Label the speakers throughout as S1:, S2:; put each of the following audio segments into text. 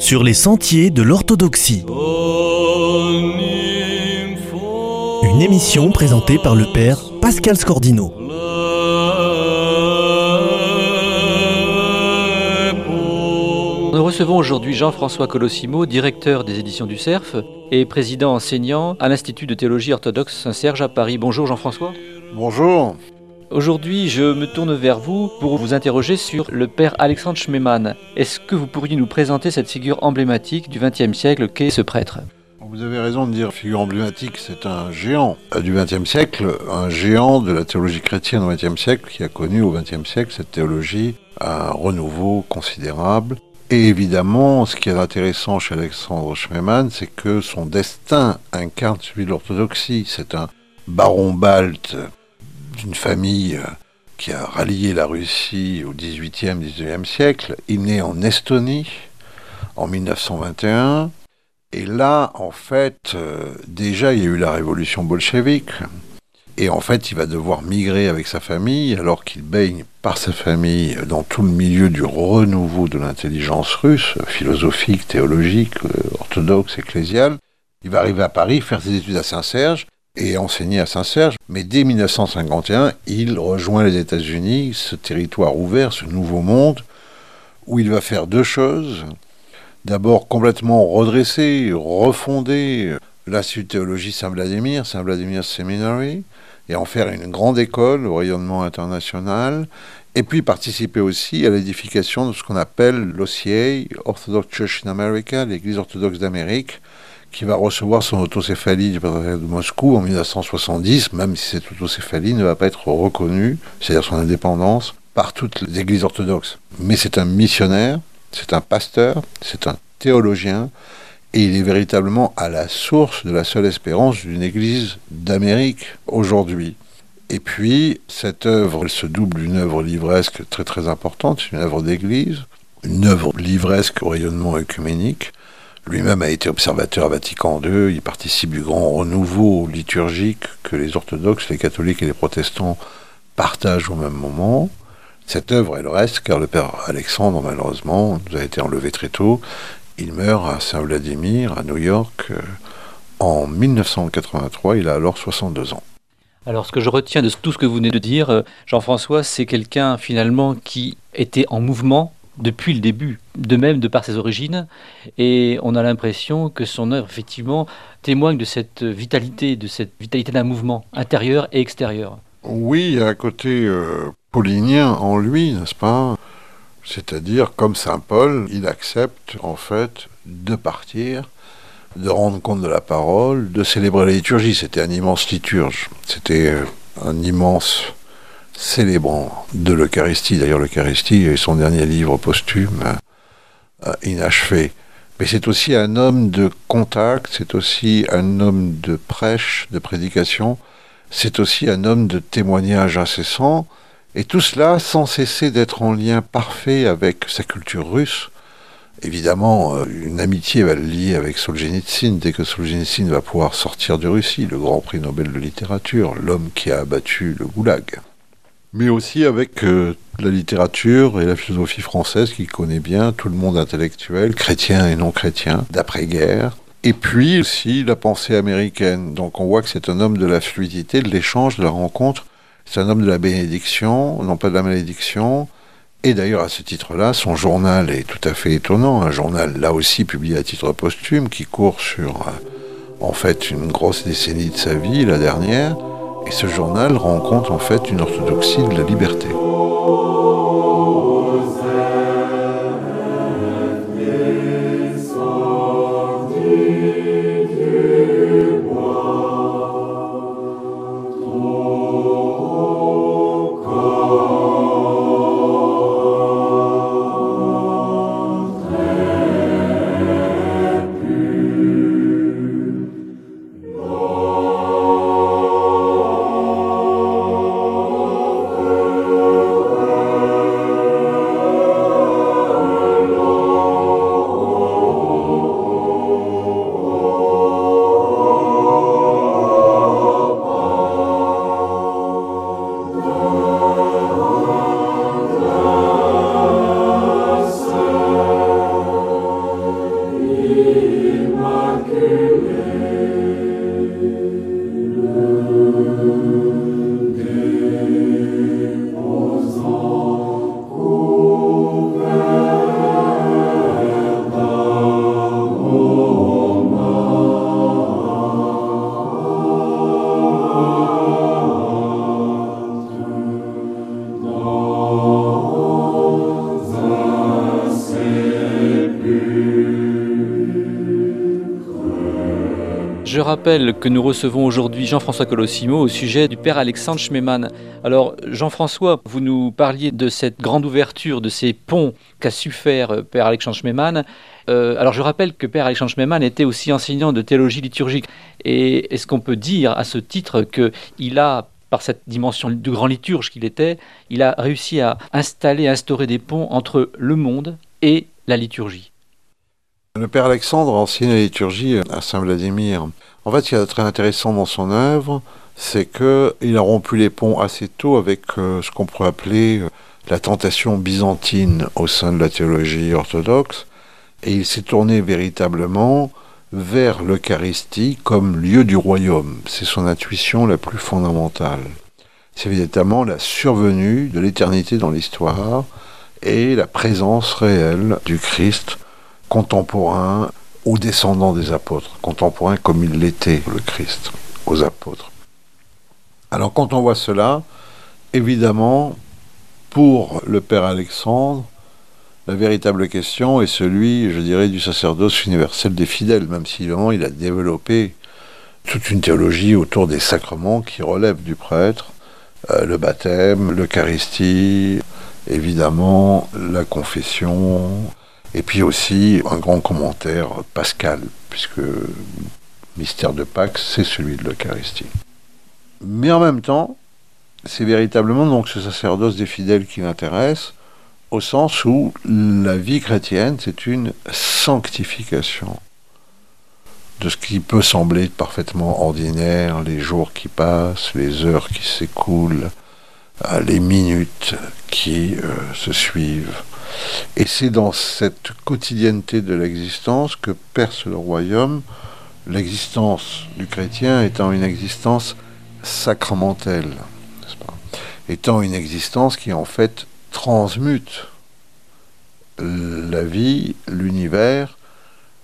S1: sur les sentiers de l'orthodoxie. Une émission présentée par le père Pascal Scordino.
S2: Nous recevons aujourd'hui Jean-François Colossimo, directeur des éditions du CERF et président enseignant à l'Institut de théologie orthodoxe Saint-Serge à Paris. Bonjour Jean-François.
S3: Bonjour.
S2: Aujourd'hui, je me tourne vers vous pour vous interroger sur le père Alexandre Schmemann. Est-ce que vous pourriez nous présenter cette figure emblématique du XXe siècle qu'est ce prêtre?
S3: Vous avez raison de dire figure emblématique, c'est un géant du XXe siècle, un géant de la théologie chrétienne au XXe siècle qui a connu au XXe siècle cette théologie un renouveau considérable. Et évidemment, ce qui est intéressant chez Alexandre Schmemann, c'est que son destin incarne celui de l'orthodoxie. C'est un baron balte d'une famille euh, qui a rallié la Russie au XVIIIe, XIXe siècle. Il naît en Estonie en 1921. Et là, en fait, euh, déjà, il y a eu la révolution bolchevique. Et en fait, il va devoir migrer avec sa famille, alors qu'il baigne par sa famille dans tout le milieu du renouveau de l'intelligence russe, philosophique, théologique, euh, orthodoxe, ecclésiale. Il va arriver à Paris, faire ses études à Saint-Serge, et enseigné à Saint-Serge. Mais dès 1951, il rejoint les États-Unis, ce territoire ouvert, ce nouveau monde, où il va faire deux choses. D'abord, complètement redresser, refonder l'Institut de théologie Saint-Vladimir, Saint-Vladimir Seminary, et en faire une grande école au rayonnement international, et puis participer aussi à l'édification de ce qu'on appelle l'OCA, Orthodox Church in America, l'Église orthodoxe d'Amérique, qui va recevoir son autocéphalie du patriarcat de Moscou en 1970, même si cette autocéphalie ne va pas être reconnue, c'est-à-dire son indépendance, par toutes les églises orthodoxes. Mais c'est un missionnaire, c'est un pasteur, c'est un théologien, et il est véritablement à la source de la seule espérance d'une église d'Amérique aujourd'hui. Et puis, cette œuvre, elle se double d'une œuvre livresque très très importante, une œuvre d'église, une œuvre livresque au rayonnement œcuménique, lui-même a été observateur à Vatican II, il participe du grand renouveau liturgique que les orthodoxes, les catholiques et les protestants partagent au même moment. Cette œuvre, elle reste, car le père Alexandre, malheureusement, nous a été enlevé très tôt. Il meurt à Saint-Vladimir, à New York, euh, en 1983. Il a alors 62 ans.
S2: Alors, ce que je retiens de tout ce que vous venez de dire, euh, Jean-François, c'est quelqu'un finalement qui était en mouvement depuis le début, de même de par ses origines, et on a l'impression que son œuvre, effectivement, témoigne de cette vitalité, de cette vitalité d'un mouvement intérieur et extérieur.
S3: Oui, il y a un côté euh, paulinien en lui, n'est-ce pas? C'est-à-dire, comme Saint Paul, il accepte en fait de partir, de rendre compte de la parole, de célébrer la liturgie. C'était un immense liturge, c'était un immense célébrant de l'Eucharistie. D'ailleurs, l'Eucharistie est son dernier livre posthume, euh, inachevé. Mais c'est aussi un homme de contact, c'est aussi un homme de prêche, de prédication, c'est aussi un homme de témoignage incessant, et tout cela sans cesser d'être en lien parfait avec sa culture russe. Évidemment, euh, une amitié va le lier avec Solzhenitsyn dès que Solzhenitsyn va pouvoir sortir de Russie, le grand prix Nobel de littérature, l'homme qui a abattu le goulag mais aussi avec euh, la littérature et la philosophie française qu'il connaît bien, tout le monde intellectuel, chrétien et non chrétien, d'après-guerre. Et puis aussi la pensée américaine. Donc on voit que c'est un homme de la fluidité, de l'échange, de la rencontre. C'est un homme de la bénédiction, non pas de la malédiction. Et d'ailleurs, à ce titre-là, son journal est tout à fait étonnant. Un journal, là aussi, publié à titre posthume, qui court sur, euh, en fait, une grosse décennie de sa vie, la dernière. Et ce journal rencontre en fait une orthodoxie de la liberté.
S2: Je rappelle que nous recevons aujourd'hui Jean-François Colossimo au sujet du père Alexandre Schmemann. Alors Jean-François, vous nous parliez de cette grande ouverture, de ces ponts qu'a su faire euh, père Alexandre Schmemann. Euh, alors je rappelle que père Alexandre Schmemann était aussi enseignant de théologie liturgique. Et est-ce qu'on peut dire à ce titre qu'il a par cette dimension de grand liturge qu'il était, il a réussi à installer, à instaurer des ponts entre le monde et la liturgie?
S3: Le Père Alexandre enseigne la liturgie à Saint-Vladimir. En fait, ce qui est très intéressant dans son œuvre, c'est qu'il a rompu les ponts assez tôt avec euh, ce qu'on pourrait appeler euh, la tentation byzantine au sein de la théologie orthodoxe, et il s'est tourné véritablement vers l'Eucharistie comme lieu du royaume. C'est son intuition la plus fondamentale. C'est évidemment la survenue de l'éternité dans l'histoire et la présence réelle du Christ contemporain aux descendants des apôtres, contemporain comme il l'était le Christ aux apôtres. Alors quand on voit cela, évidemment, pour le Père Alexandre, la véritable question est celui, je dirais, du sacerdoce universel des fidèles, même si il a développé toute une théologie autour des sacrements qui relèvent du prêtre, euh, le baptême, l'Eucharistie, évidemment la confession, et puis aussi un grand commentaire pascal, puisque mystère de Pâques, c'est celui de l'Eucharistie. Mais en même temps, c'est véritablement donc ce sacerdoce des fidèles qui l'intéresse, au sens où la vie chrétienne, c'est une sanctification de ce qui peut sembler parfaitement ordinaire, les jours qui passent, les heures qui s'écoulent, les minutes qui euh, se suivent. Et c'est dans cette quotidienneté de l'existence que perce le royaume, l'existence du chrétien étant une existence sacramentelle, étant une existence qui en fait transmute la vie, l'univers,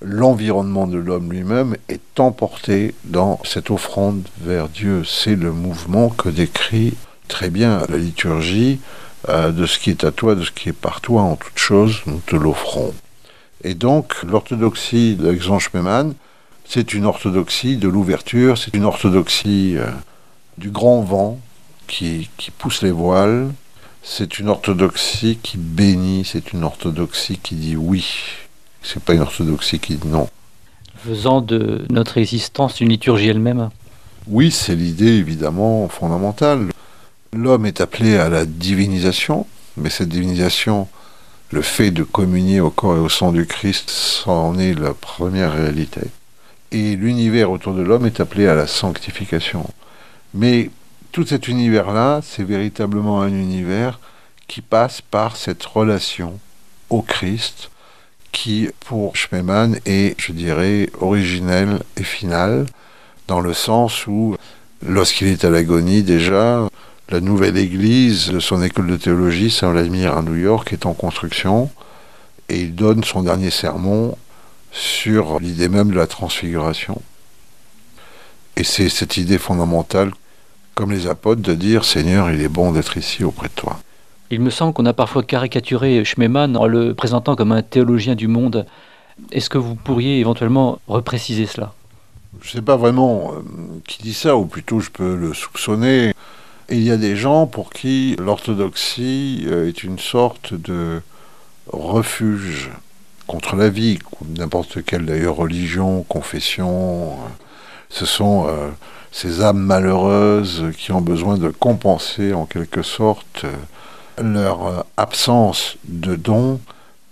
S3: l'environnement de l'homme lui-même est emporté dans cette offrande vers Dieu. C'est le mouvement que décrit très bien la liturgie euh, de ce qui est à toi, de ce qui est par toi en toute chose, nous te l'offrons. Et donc l'orthodoxie d'Alexandre Schmemann, c'est une orthodoxie de l'ouverture, c'est une orthodoxie euh, du grand vent qui, qui pousse les voiles, c'est une orthodoxie qui bénit, c'est une orthodoxie qui dit oui. C'est pas une orthodoxie qui dit non.
S2: Faisant de notre existence une liturgie elle-même
S3: Oui, c'est l'idée évidemment fondamentale. L'homme est appelé à la divinisation, mais cette divinisation, le fait de communier au corps et au sang du Christ, c'en est la première réalité. Et l'univers autour de l'homme est appelé à la sanctification. Mais tout cet univers-là, c'est véritablement un univers qui passe par cette relation au Christ, qui, pour Schmemann, est, je dirais, originelle et finale, dans le sens où, lorsqu'il est à l'agonie déjà, la nouvelle église de son école de théologie, Saint-Vladimir à New York, est en construction, et il donne son dernier sermon sur l'idée même de la transfiguration. Et c'est cette idée fondamentale comme les apôtres, de dire Seigneur, il est bon d'être ici auprès de toi.
S2: Il me semble qu'on a parfois caricaturé Schmemann en le présentant comme un théologien du monde. Est-ce que vous pourriez éventuellement repréciser cela?
S3: Je ne sais pas vraiment euh, qui dit ça, ou plutôt je peux le soupçonner. Il y a des gens pour qui l'orthodoxie euh, est une sorte de refuge contre la vie, n'importe quelle d'ailleurs religion, confession. Ce sont euh, ces âmes malheureuses qui ont besoin de compenser en quelque sorte leur absence de don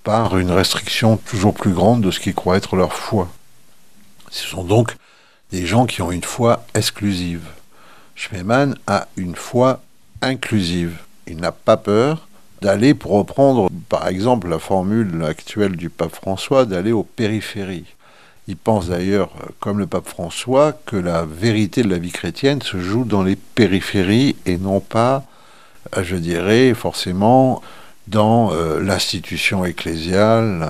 S3: par une restriction toujours plus grande de ce qu'ils croient être leur foi. Ce sont donc des gens qui ont une foi exclusive. Schmemann a une foi inclusive. Il n'a pas peur d'aller, pour reprendre par exemple la formule actuelle du pape François, d'aller aux périphéries. Il pense d'ailleurs, euh, comme le pape François, que la vérité de la vie chrétienne se joue dans les périphéries et non pas, euh, je dirais, forcément dans euh, l'institution ecclésiale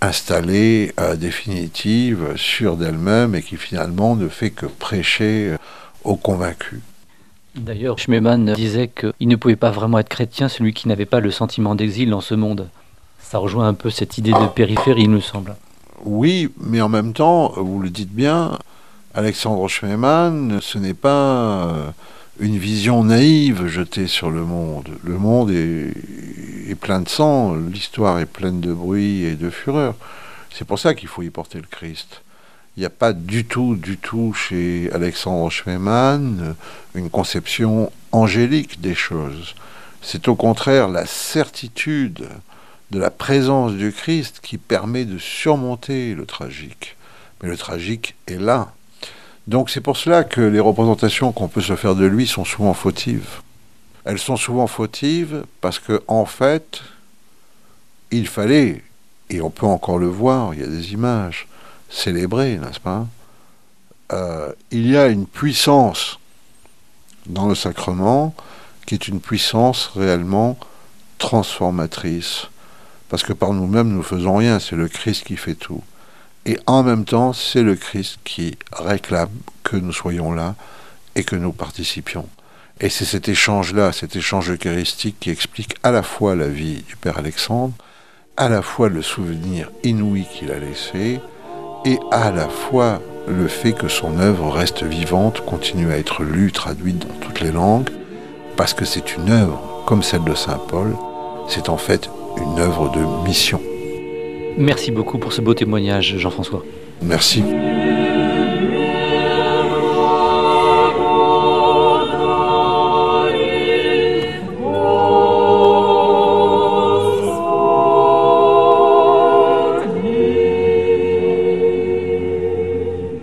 S3: installée définitive, sûre d'elle-même et qui finalement ne fait que prêcher aux convaincus.
S2: D'ailleurs, Schmemann disait qu'il ne pouvait pas vraiment être chrétien celui qui n'avait pas le sentiment d'exil dans ce monde. Ça rejoint un peu cette idée de périphérie, il me semble.
S3: Oui, mais en même temps, vous le dites bien, Alexandre Schmemann, ce n'est pas euh, une vision naïve jetée sur le monde. Le monde est, est plein de sang, l'histoire est pleine de bruit et de fureur. C'est pour ça qu'il faut y porter le Christ. Il n'y a pas du tout, du tout chez Alexandre Schmemann une conception angélique des choses. C'est au contraire la certitude de la présence du Christ qui permet de surmonter le tragique. Mais le tragique est là. Donc c'est pour cela que les représentations qu'on peut se faire de lui sont souvent fautives. Elles sont souvent fautives parce que en fait, il fallait, et on peut encore le voir, il y a des images, célébrer, n'est-ce pas euh, Il y a une puissance dans le sacrement qui est une puissance réellement transformatrice. Parce que par nous-mêmes, nous ne faisons rien, c'est le Christ qui fait tout. Et en même temps, c'est le Christ qui réclame que nous soyons là et que nous participions. Et c'est cet échange-là, cet échange eucharistique qui explique à la fois la vie du Père Alexandre, à la fois le souvenir inouï qu'il a laissé, et à la fois le fait que son œuvre reste vivante, continue à être lue, traduite dans toutes les langues, parce que c'est une œuvre comme celle de Saint Paul, c'est en fait une œuvre de mission.
S2: Merci beaucoup pour ce beau témoignage, Jean-François.
S3: Merci.